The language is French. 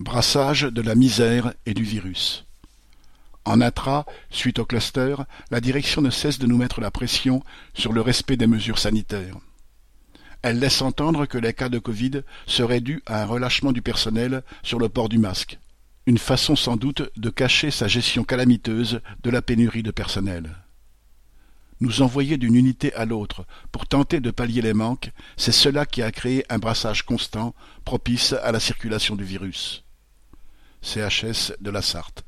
Brassage de la misère et du virus. En intra, suite au cluster, la direction ne cesse de nous mettre la pression sur le respect des mesures sanitaires. Elle laisse entendre que les cas de Covid seraient dus à un relâchement du personnel sur le port du masque, une façon sans doute de cacher sa gestion calamiteuse de la pénurie de personnel. Nous envoyer d'une unité à l'autre pour tenter de pallier les manques, c'est cela qui a créé un brassage constant propice à la circulation du virus. CHS de la Sarthe